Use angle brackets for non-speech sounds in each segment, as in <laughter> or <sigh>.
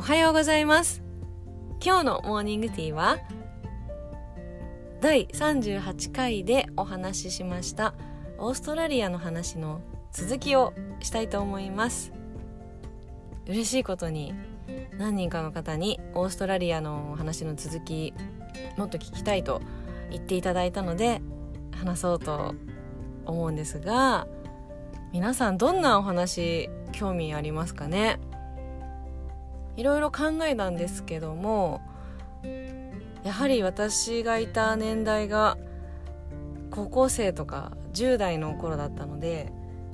おはようございます。今日のモーニングティーは第38回でお話ししましたオーストラリアの話の続きをしたいと思います。嬉しいことに何人かの方にオーストラリアの話の続きもっと聞きたいと言っていただいたので話そうと思うんですが皆さんどんなお話興味ありますかね？いろいろ考えたんですけどもやはり私がいた年代が高校生とか10代の頃だったので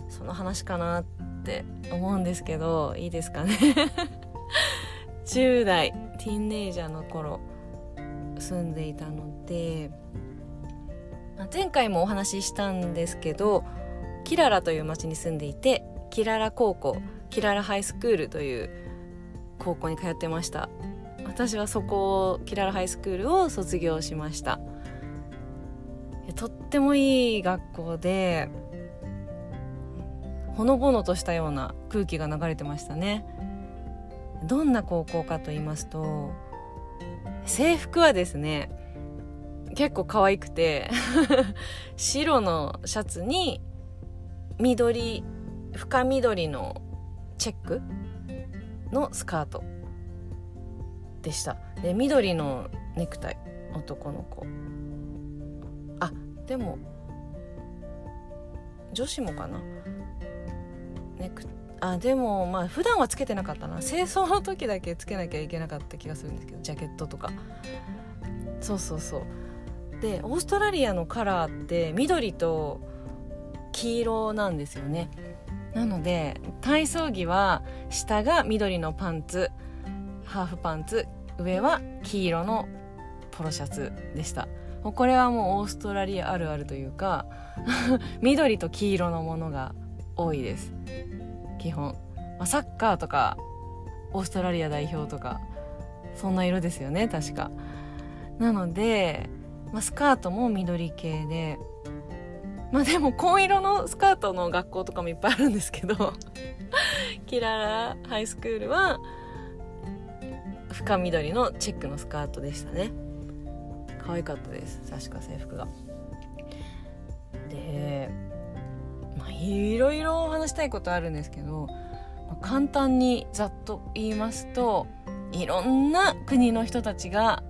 その話かなって思うんですけどいいですかね。<laughs> 10代ティーンネイジャーの頃住んでいたのでま前回もお話ししたんですけどキララという町に住んでいてキララ高校キララハイスクールという高校に通ってました。私はそこをキララハイスクールを卒業しました。とってもいい学校でほのぼのとしたような空気が流れてましたね。どんな高校かと言いますと制服はですね結構可愛くて <laughs> 白のシャツに緑深緑のチェックのスカートでした。で緑のネクタイ男の子。あでも女子もかな。ネクあでもまあ普段はつけてなかったな。清掃の時だけつけなきゃいけなかった気がするんですけどジャケットとか。そうそうそう。でオーストラリアのカラーって緑と黄色なんですよね。なので体操着は下が緑のパンツハーフパンツ上は黄色のポロシャツでした。もうこれはもうオーストラリアあるあるというか <laughs> 緑と黄色のものが多いです。基本、まあ、サッカーとかオーストラリア代表とかそんな色ですよね確か。なので、まあ、スカートも緑系でまあでも紺色のスカートの学校とかもいっぱいあるんですけどキララハイスクールは深緑のチェックのスカートでしたね。可愛かったです確か制服が。でまあいろいろ話したいことあるんですけど、まあ、簡単にざっと言いますといろんな国の人たちが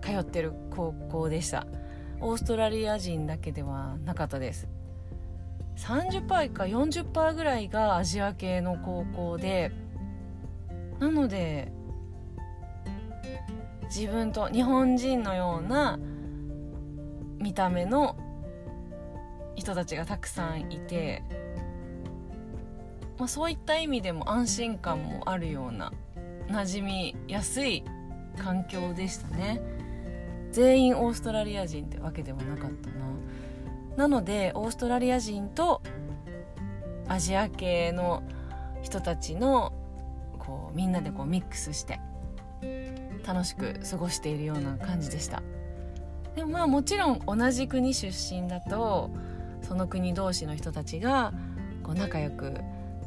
通ってる高校でした。オーストラリア人だけではなかったです30%か40%ぐらいがアジア系の高校でなので自分と日本人のような見た目の人たちがたくさんいて、まあ、そういった意味でも安心感もあるような馴染みやすい環境でしたね。全員オーストラリア人ってわけではなかったな。なのでオーストラリア人とアジア系の人たちのこうみんなでこうミックスして楽しく過ごしているような感じでした。でもまあもちろん同じ国出身だとその国同士の人たちがこう仲良く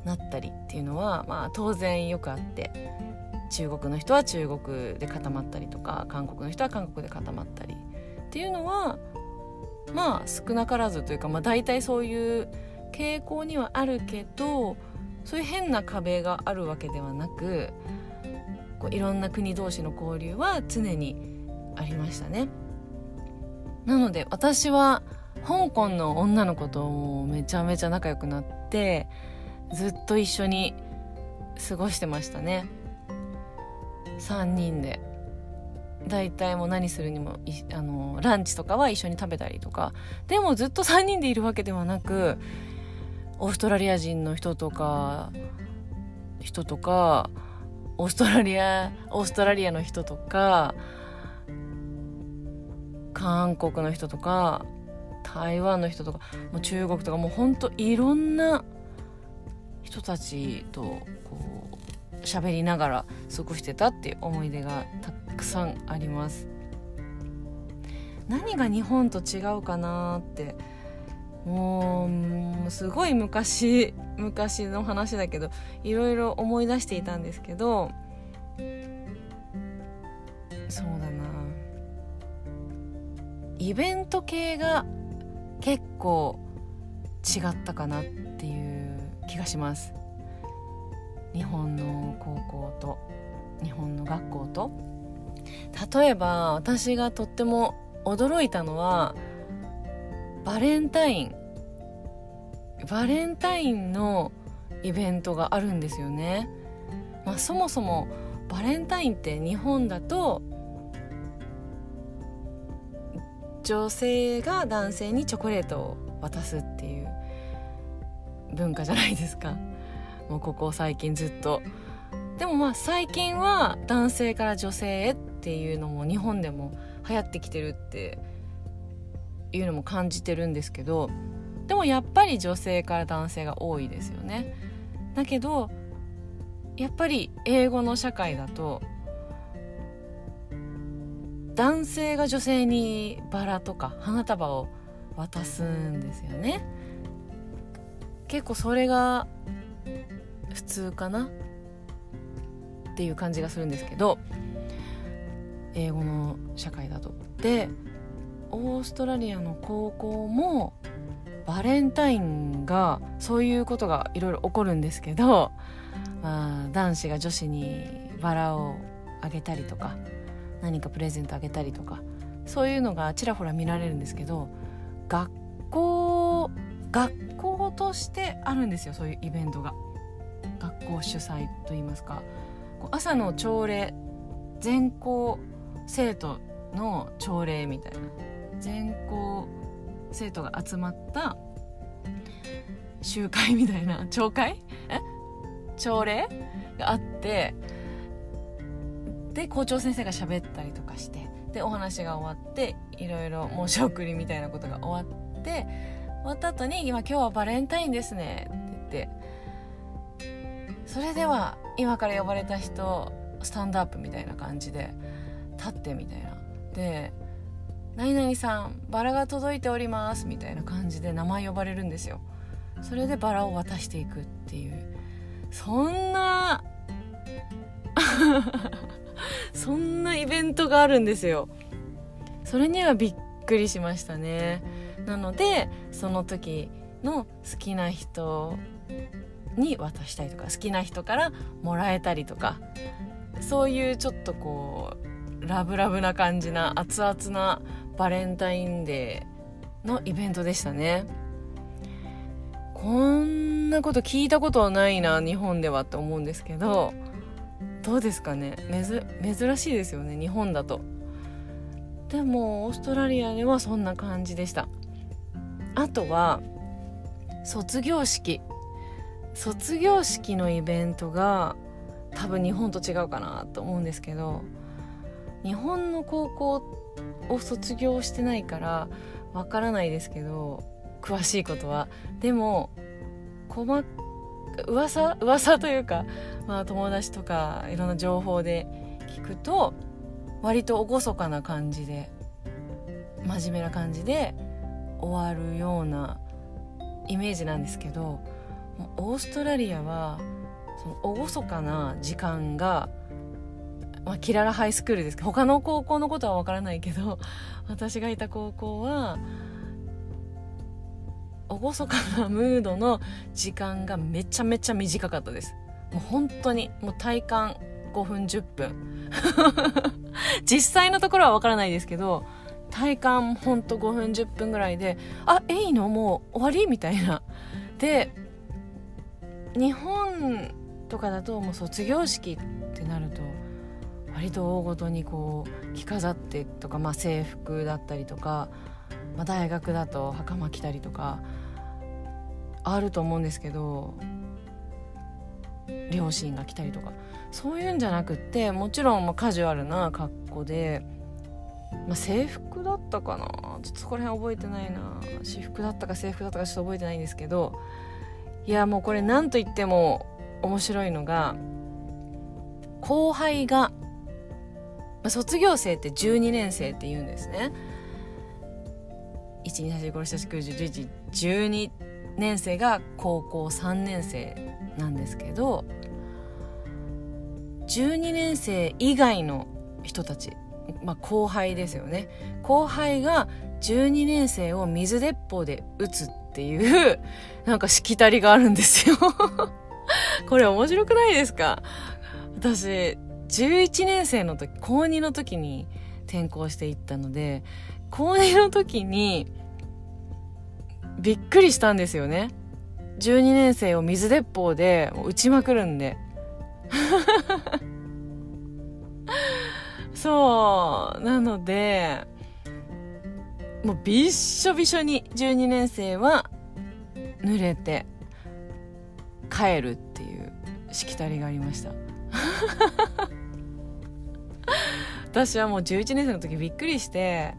なったりっていうのはまあ当然よくあって中国の人は中国で固まったりとか韓国の人は韓国で固まったりっていうのはまあ少なからずというか、まあ、大体そういう傾向にはあるけどそういう変な壁があるわけではなくこういろんな国同士の交流は常にありましたね。なので私は香港の女の子とめちゃめちゃ仲良くなってずっと一緒に過ごしてましたね。3人で。大体もう何するにもあのランチとかは一緒に食べたりとか。でもずっと3人でいるわけではなくオーストラリア人の人とか人とかオーストラリアオーストラリアの人とか韓国の人とか台湾の人とかもう中国とかもうほんといろんな人たちとこう喋りながら過ごしてたっていう思い出がたくさんあります。何が日本と違うかなってもうすごい昔昔の話だけどいろいろ思い出していたんですけどそうだな。イベント系が結構違ったかなっていう気がします。日本の高校と日本の学校と。例えば私がとっても驚いたのはバレンタイン。バレンタインのイベントがあるんですよね、まあ、そもそもバレンタインって日本だと女性が男性にチョコレートを渡すっていう文化じゃないですか。もうここ最近ずっと。でもまあ最近は男性から女性へっていうのも日本でも流行ってきてるっていうのも感じてるんですけどでもやっぱり女性から男性が多いですよね。だけどやっぱり英語の社会だと男性が女性にバラとか花束を渡すんですよね。結構それが普通かな？っていう感じがするんですけど英語の社会だと。でオーストラリアの高校もバレンタインがそういうことがいろいろ起こるんですけど、まあ、男子が女子にバラをあげたりとか何かプレゼントあげたりとかそういうのがちらほら見られるんですけど学校学校としてあるんですよそういうイベントが。学校主催といいますか朝の朝礼全校生徒の朝礼みたいな全校生徒が集まった集会みたいな <laughs> 朝会？え？朝礼があってで校長先生が喋ったりとかしてでお話が終わっていろいろ申し送りみたいなことが終わって終わった後に「今今日はバレンタインですね」それでは今から呼ばれた人スタンドアップみたいな感じで立ってみたいな。で何々さんバラが届いておりますみたいな感じで名前呼ばれるんですよ。それでバラを渡していくっていう。そんな <laughs> そんなイベントがあるんですよ。それにはびっくりしましたね。なのでその時の好きな人に渡したりとか好きな人からもらえたりとかそういうちょっとこうラブラブな感じな熱々なバレンタインデーのイベントでしたね。こんなこと聞いたことはないな日本ではって思うんですけどどうですかね？珍しいですよね日本だと。でもオーストラリアではそんな感じでした。あとは卒業式。卒業式のイベントが多分日本と違うかなと思うんですけど日本の高校を卒業してないからわからないですけど詳しいことは。でも細噂噂というか、まあ、友達とかいろんな情報で聞くと割と厳かな感じで真面目な感じで終わるようなイメージなんですけどオーストラリアはその厳かな時間がまあ、キララハイスクールです。けど他の高校のことは分からないけど <laughs> 私がいた高校は厳かなムードの時間がめちゃめちゃ短かったです。もう本当にもう体感5分10分。<laughs> 実際のところは分からないですけど体感ほんと5分10分ぐらいであえいの？もう終わり？みたいな。で日本とかだともう卒業式ってなると割と大ごとにこう着飾ってとか、まあ、制服だったりとか、まあ、大学だと袴着たりとかあると思うんですけど両親が来たりとか。そういうんじゃなくってもちろんまカジュアルな格好で、まあ、制服だったかな。ちょっとそこら辺覚えてないな。私服だったか制服だったかちょっと覚えてないんですけどいやもうこれ何と言っても面白いのが後輩がま、卒業生って12年生って言うんですね。12345678910112年生が高校3年生なんですけど12年生以外の人たちまあ、後輩ですよね。後輩が12年生を水鉄砲で撃つっていうなんかしきたりがあるんですよ。<laughs> これ面白くないですか？私11年生の時高2の時に転校していったので高2の時にびっくりしたんですよね。12年生を水鉄砲で撃ちまくるんで。<laughs> そうなのでもうびっしょびしょに12年生は濡れて帰るっていうしきたりがありました。<laughs> 私はもう11年生の時びっくりして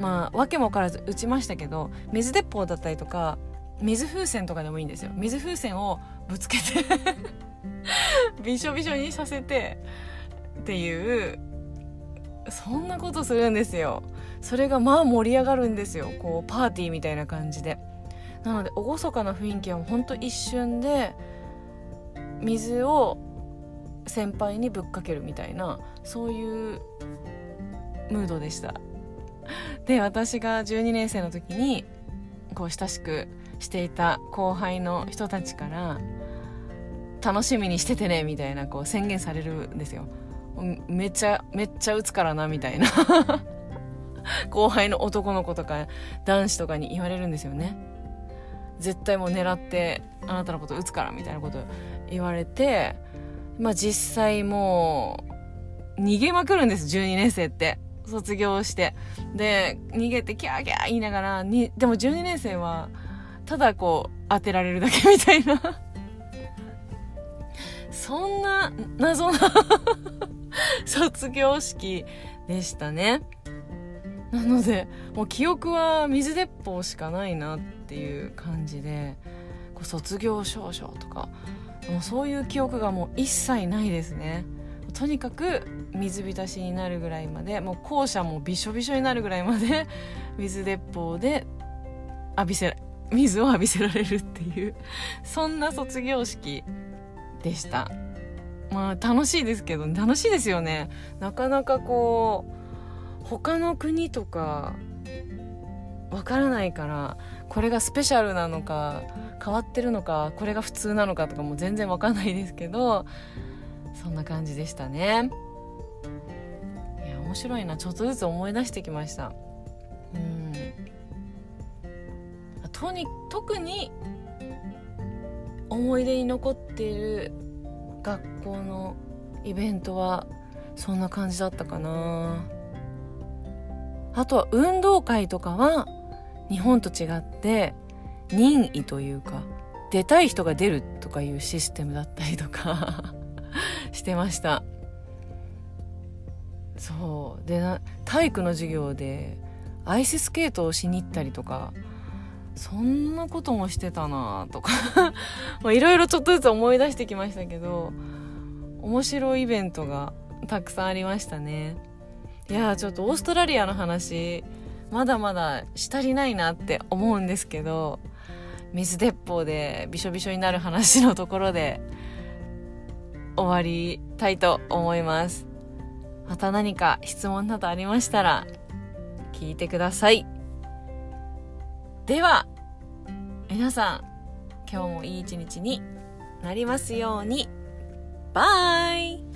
まあ訳も分からず打ちましたけど水鉄砲だったりとか水風船とかでもいいんですよ。水風船をぶつけて <laughs> びしょびしょにさせてっていうそんなことするんですよ。それがまあ盛り上がるんですよ。こうパーティーみたいな感じで。なので厳かな雰囲気はほんと一瞬で水を先輩にぶっかけるみたいなそういうムードでした。<laughs> で私が12年生の時にこう親しくしていた後輩の人たちから楽しみにしててねみたいなこう宣言されるんですよ。めっちゃめっちゃ打つからなみたいな。<laughs> 後輩の男の子とか男子とかに言われるんですよね。絶対もう狙ってあなたのこと打つからみたいなこと言われてまあ実際もう逃げまくるんです12年生って。卒業して。で逃げてキャーキャー言いながらにでも12年生はただこう当てられるだけみたいな。<laughs> そんな謎な <laughs> 卒業式でしたね。なのでもう記憶は水鉄砲しかないなっていう感じでこう卒業証書とかもうそういう記憶がもう一切ないですね。とにかく水浸しになるぐらいまでもう校舎もびしょびしょになるぐらいまで水鉄砲で浴びせ水を浴びせられるっていうそんな卒業式でした。まあ楽しいですけど楽しいですよね。なかなかこう他の国とかわからないからこれがスペシャルなのか変わってるのかこれが普通なのかとかも全然わかんないですけどそんな感じでしたね。いや面白いな。ちょっとずつ思い出してきました。うん。とに特に思い出に残っている学校のイベントはそんな感じだったかな。あとは運動会とかは日本と違って任意というか出たい人が出るとかいうシステムだったりとか <laughs> してました。そう。で体育の授業でアイススケートをしに行ったりとかそんなこともしてたなとか <laughs> いろいろちょっとずつ思い出してきましたけど面白いイベントがたくさんありましたね。いやちょっとオーストラリアの話まだまだし足りないなって思うんですけど水鉄砲でびしょびしょになる話のところで終わりたいと思います。また何か質問などありましたら聞いてください。では皆さん今日もいい一日になりますように。バイ。